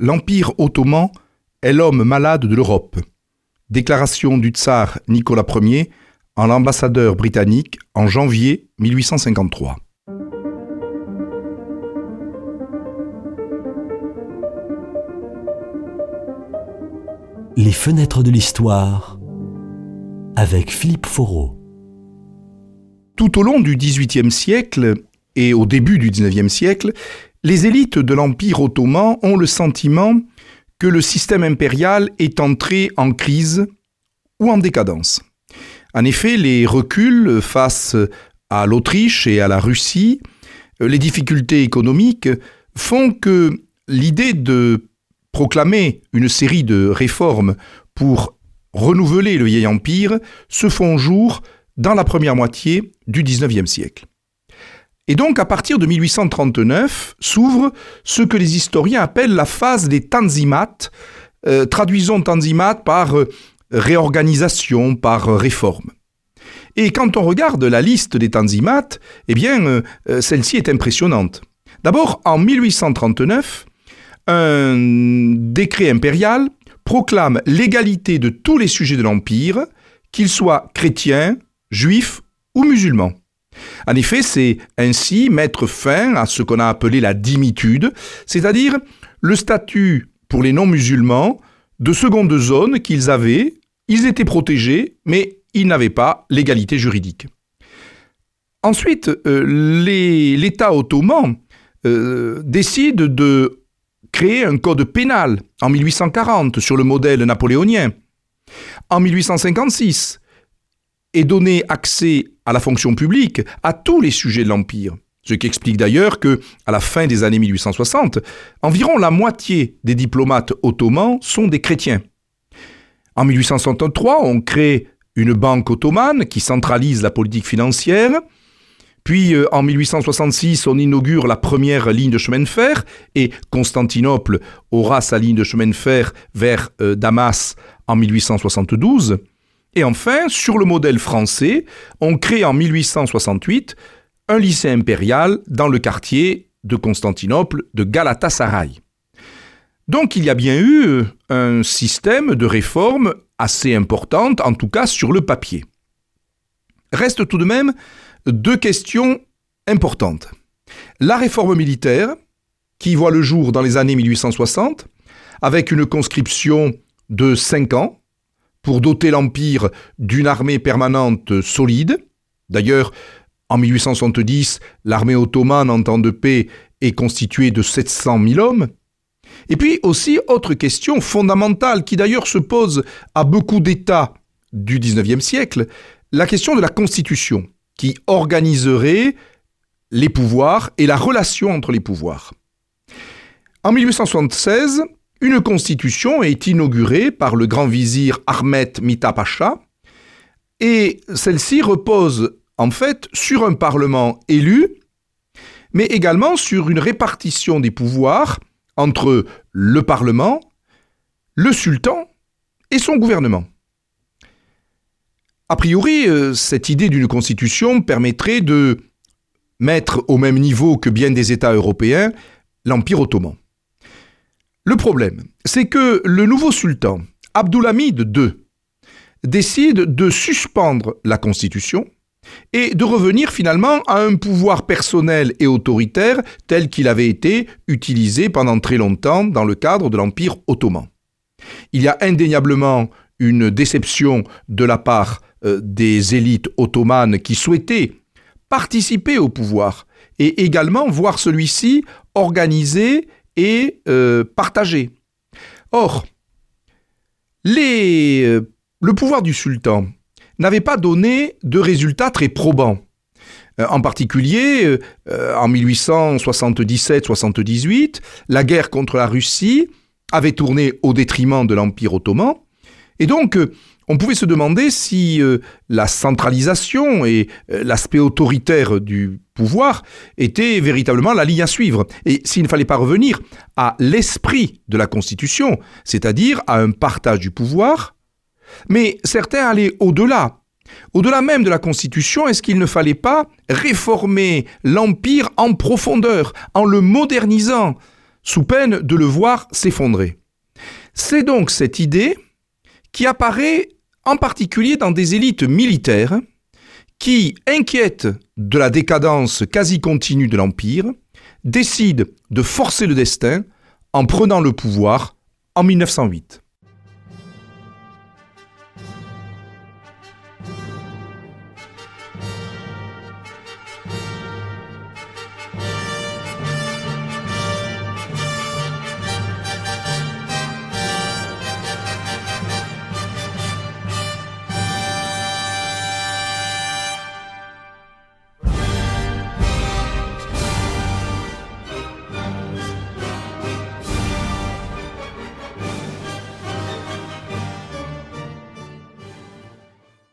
L'Empire ottoman est l'homme malade de l'Europe. Déclaration du tsar Nicolas Ier en l'ambassadeur britannique en janvier 1853. Les fenêtres de l'histoire avec Philippe Foreau. Tout au long du XVIIIe siècle et au début du XIXe siècle, les élites de l'Empire ottoman ont le sentiment que le système impérial est entré en crise ou en décadence. En effet, les reculs face à l'Autriche et à la Russie, les difficultés économiques font que l'idée de proclamer une série de réformes pour renouveler le vieil empire se font jour dans la première moitié du XIXe siècle. Et donc, à partir de 1839, s'ouvre ce que les historiens appellent la phase des tanzimat. Euh, traduisons tanzimat par euh, réorganisation, par euh, réforme. Et quand on regarde la liste des tanzimat, eh bien, celle-ci est impressionnante. D'abord, en 1839, un décret impérial proclame l'égalité de tous les sujets de l'Empire, qu'ils soient chrétiens, juifs ou musulmans. En effet, c'est ainsi mettre fin à ce qu'on a appelé la dimitude, c'est-à-dire le statut pour les non-musulmans de seconde zone qu'ils avaient, ils étaient protégés, mais ils n'avaient pas l'égalité juridique. Ensuite, euh, l'État ottoman euh, décide de créer un code pénal en 1840 sur le modèle napoléonien. En 1856, et donner accès à la fonction publique à tous les sujets de l'Empire. Ce qui explique d'ailleurs que, à la fin des années 1860, environ la moitié des diplomates ottomans sont des chrétiens. En 1863, on crée une banque ottomane qui centralise la politique financière. Puis euh, en 1866, on inaugure la première ligne de chemin de fer et Constantinople aura sa ligne de chemin de fer vers euh, Damas en 1872. Et enfin, sur le modèle français, on crée en 1868 un lycée impérial dans le quartier de Constantinople de Galatasaray. Donc il y a bien eu un système de réforme assez importante, en tout cas sur le papier. Restent tout de même deux questions importantes. La réforme militaire, qui voit le jour dans les années 1860, avec une conscription de 5 ans, pour doter l'Empire d'une armée permanente solide. D'ailleurs, en 1870, l'armée ottomane en temps de paix est constituée de 700 000 hommes. Et puis aussi, autre question fondamentale qui d'ailleurs se pose à beaucoup d'États du XIXe siècle, la question de la Constitution, qui organiserait les pouvoirs et la relation entre les pouvoirs. En 1876, une constitution est inaugurée par le grand vizir Ahmet Mita Pacha et celle-ci repose en fait sur un parlement élu, mais également sur une répartition des pouvoirs entre le parlement, le sultan et son gouvernement. A priori, euh, cette idée d'une constitution permettrait de mettre au même niveau que bien des États européens l'Empire ottoman. Le problème, c'est que le nouveau sultan, Abdulhamid II, décide de suspendre la constitution et de revenir finalement à un pouvoir personnel et autoritaire tel qu'il avait été utilisé pendant très longtemps dans le cadre de l'Empire ottoman. Il y a indéniablement une déception de la part euh, des élites ottomanes qui souhaitaient participer au pouvoir et également voir celui-ci organisé et euh. Or, euh, le pouvoir du sultan n'avait pas donné de résultats très probants. Euh, en particulier, en 1877-78, la guerre contre la Russie avait tourné au détriment de l'Empire ottoman, et donc on pouvait se demander si euh, la centralisation et euh, l'aspect autoritaire du pouvoir étaient véritablement la ligne à suivre, et s'il ne fallait pas revenir à l'esprit de la Constitution, c'est-à-dire à un partage du pouvoir, mais certains allaient au-delà. Au-delà même de la Constitution, est-ce qu'il ne fallait pas réformer l'Empire en profondeur, en le modernisant sous peine de le voir s'effondrer? C'est donc cette idée qui apparaît en particulier dans des élites militaires qui, inquiètes de la décadence quasi continue de l'Empire, décident de forcer le destin en prenant le pouvoir en 1908.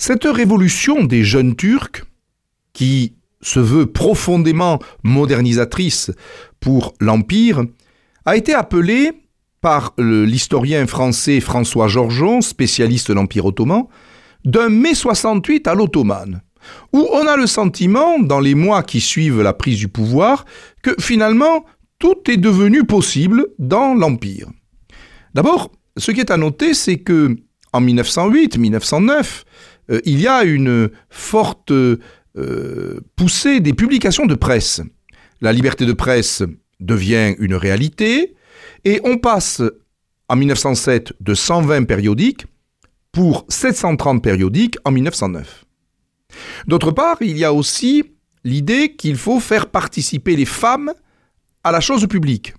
Cette révolution des jeunes Turcs, qui se veut profondément modernisatrice pour l'Empire, a été appelée par l'historien français François Georgeon, spécialiste de l'Empire ottoman, d'un mai 68 à l'ottomane, où on a le sentiment, dans les mois qui suivent la prise du pouvoir, que finalement tout est devenu possible dans l'Empire. D'abord, ce qui est à noter, c'est que en 1908, 1909, euh, il y a une forte euh, poussée des publications de presse. La liberté de presse devient une réalité et on passe en 1907 de 120 périodiques pour 730 périodiques en 1909. D'autre part, il y a aussi l'idée qu'il faut faire participer les femmes à la chose publique.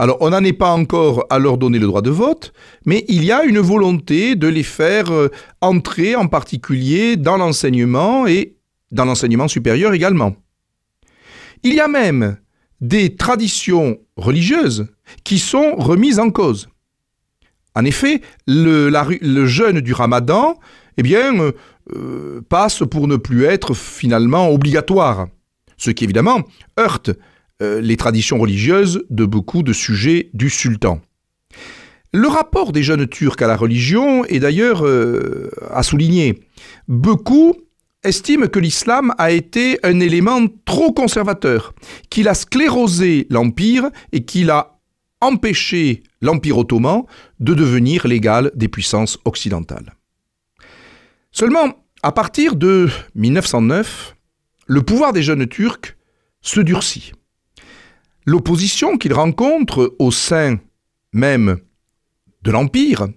Alors, on n'en est pas encore à leur donner le droit de vote, mais il y a une volonté de les faire euh, entrer en particulier dans l'enseignement et dans l'enseignement supérieur également. Il y a même des traditions religieuses qui sont remises en cause. En effet, le, jeûne du ramadan eh bien, euh, euh, passe pour ne plus être finalement obligatoire, ce qui évidemment heurte euh, les traditions religieuses de beaucoup de sujets du sultan. Le rapport des jeunes Turcs à la religion est d'ailleurs euh, à souligner. Beaucoup estiment que l'islam a été un élément trop conservateur, qu'il a sclérosé l'Empire et qu'il a empêché l'Empire ottoman de devenir l'égal des puissances occidentales. Seulement, à partir de 1909, le pouvoir des jeunes Turcs se durcit l'opposition qu'il rencontre au sein même de l'Empire,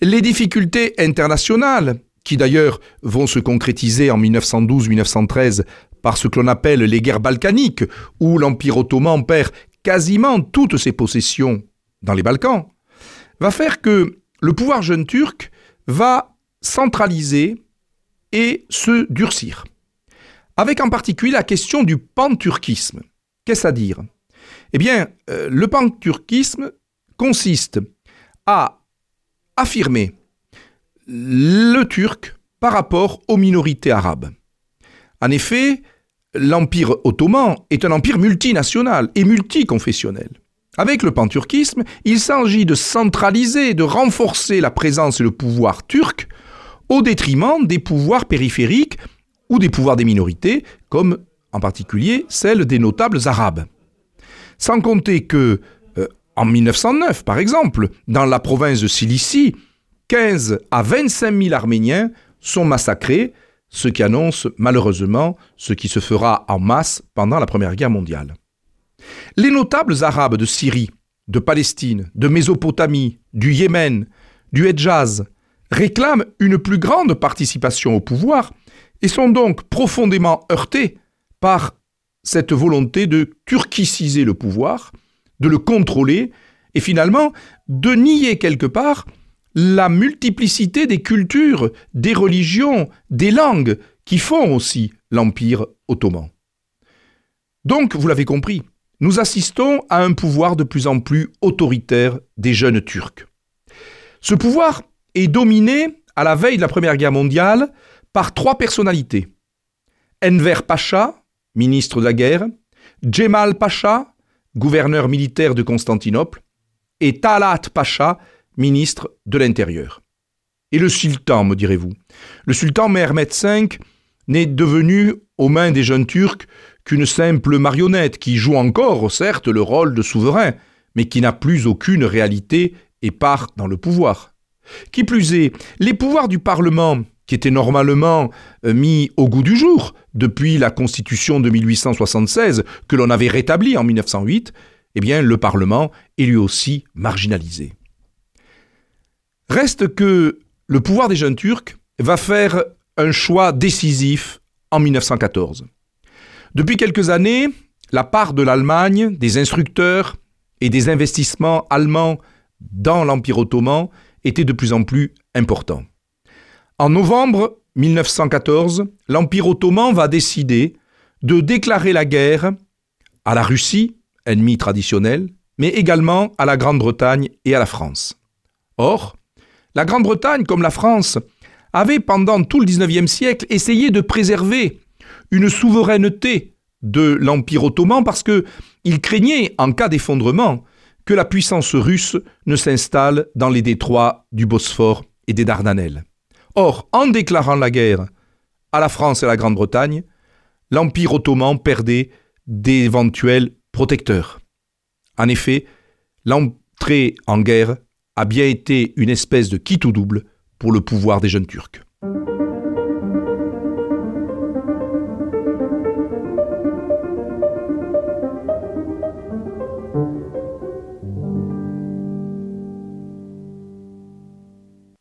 les difficultés internationales, qui d'ailleurs vont se concrétiser en 1912-1913 par ce que l'on appelle les guerres balkaniques, où l'Empire ottoman perd quasiment toutes ses possessions dans les Balkans, va faire que le pouvoir jeune turc va centraliser et se durcir. Avec en particulier la question du panturquisme. Qu'est-ce à dire? Eh bien, euh, le panturquisme consiste à affirmer le turc par rapport aux minorités arabes. En effet, l'Empire ottoman est un empire multinational et multiconfessionnel. Avec le panturquisme, il s'agit de centraliser, de renforcer la présence et le pouvoir turc au détriment des pouvoirs périphériques ou des pouvoirs des minorités, comme en particulier celle des notables arabes. Sans compter que, euh, en 1909 par exemple, dans la province de Cilicie, 15 à 25 000 Arméniens sont massacrés, ce qui annonce malheureusement ce qui se fera en masse pendant la Première Guerre mondiale. Les notables arabes de Syrie, de Palestine, de Mésopotamie, du Yémen, du Hedjaz réclament une plus grande participation au pouvoir et sont donc profondément heurtés par cette volonté de turquiciser le pouvoir, de le contrôler, et finalement de nier quelque part la multiplicité des cultures, des religions, des langues qui font aussi l'Empire ottoman. Donc, vous l'avez compris, nous assistons à un pouvoir de plus en plus autoritaire des jeunes Turcs. Ce pouvoir est dominé, à la veille de la Première Guerre mondiale, par trois personnalités. Enver Pacha, ministre de la guerre, Djemal Pacha, gouverneur militaire de Constantinople, et Talat Pacha, ministre de l'Intérieur. Et le sultan, me direz-vous? Le sultan Mehmet V n'est devenu aux mains des jeunes Turcs qu'une simple marionnette qui joue encore, certes, le rôle de souverain, mais qui n'a plus aucune réalité et part dans le pouvoir. Qui plus est, les pouvoirs du Parlement, qui étaient normalement euh, mis au goût du jour depuis la Constitution de 1876 que l'on avait rétablie en 1908, eh bien le Parlement est lui aussi marginalisé. Reste que le pouvoir des jeunes Turcs va faire un choix décisif en 1914. Depuis quelques années, la part de l'Allemagne, des instructeurs et des investissements allemands dans l'Empire ottoman était de plus en plus important. En novembre 1914, l'Empire ottoman va décider de déclarer la guerre à la Russie, ennemi traditionnel, mais également à la Grande-Bretagne et à la France. Or, la Grande-Bretagne, comme la France, avait pendant tout le XIXe siècle essayé de préserver une souveraineté de l'Empire ottoman parce que il craignait, en cas d'effondrement, que la puissance russe ne s'installe dans les détroits du Bosphore et des Dardanelles. Or, en déclarant la guerre à la France et à la Grande-Bretagne, l'Empire ottoman perdait d'éventuels protecteurs. En effet, l'entrée en guerre a bien été une espèce de quitte ou double pour le pouvoir des jeunes Turcs.